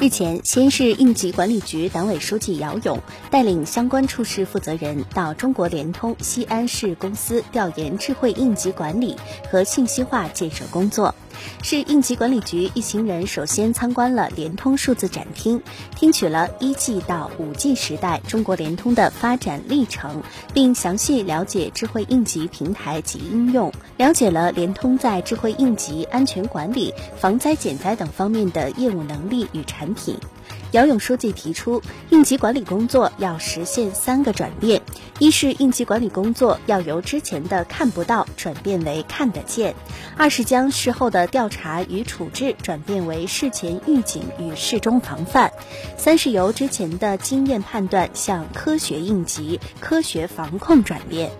日前，西安市应急管理局党委书记姚勇带领相关处室负责人到中国联通西安市公司调研智慧应急管理和信息化建设工作。市应急管理局一行人首先参观了联通数字展厅，听取了一 G 到五 G 时代中国联通的发展历程，并详细了解智慧应急平台及应用，了解了联通在智慧应急、安全管理、防灾减灾等方面的业务能力与产品。姚勇书记提出，应急管理工作要实现三个转变：一是应急管理工作要由之前的看不到转变为看得见；二是将事后的调查与处置转变为事前预警与事中防范；三是由之前的经验判断向科学应急、科学防控转变。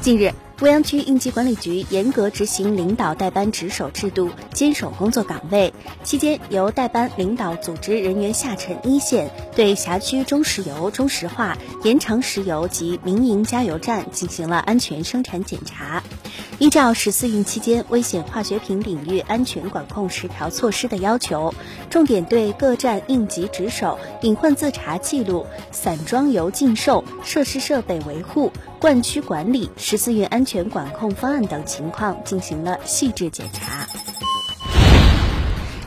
近日。未央区应急管理局严格执行领导带班值守制度，坚守工作岗位。期间，由带班领导组织人员下沉一线，对辖区中石油、中石化、延长石油及民营加油站进行了安全生产检查。依照十四运期间危险化学品领域安全管控十条措施的要求，重点对各站应急值守、隐患自查记录、散装油禁售、设施设备维护、灌区管理、十四运安全管控方案等情况进行了细致检查。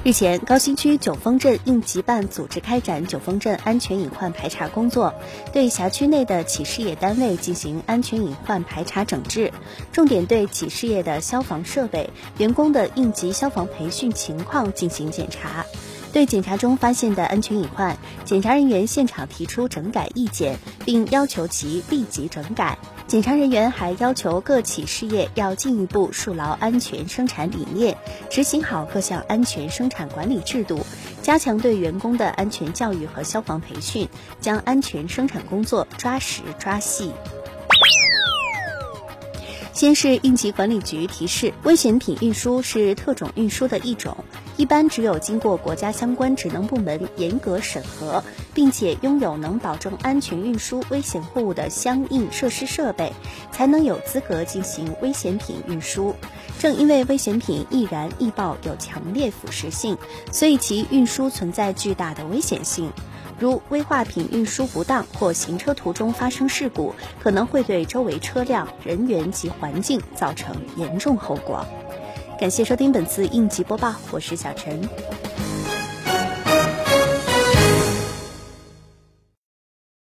日前，高新区九峰镇应急办组织开展九峰镇安全隐患排查工作，对辖区内的企事业单位进行安全隐患排查整治，重点对企事业的消防设备、员工的应急消防培训情况进行检查。对检查中发现的安全隐患，检查人员现场提出整改意见，并要求其立即整改。检查人员还要求各企事业要进一步树牢安全生产理念，执行好各项安全生产管理制度，加强对员工的安全教育和消防培训，将安全生产工作抓实抓细。先是应急管理局提示，危险品运输是特种运输的一种，一般只有经过国家相关职能部门严格审核，并且拥有能保证安全运输危险货物的相应设施设备，才能有资格进行危险品运输。正因为危险品易燃易爆，有强烈腐蚀性，所以其运输存在巨大的危险性。如危化品运输不当或行车途中发生事故，可能会对周围车辆、人员及环境造成严重后果。感谢收听本次应急播报，我是小陈。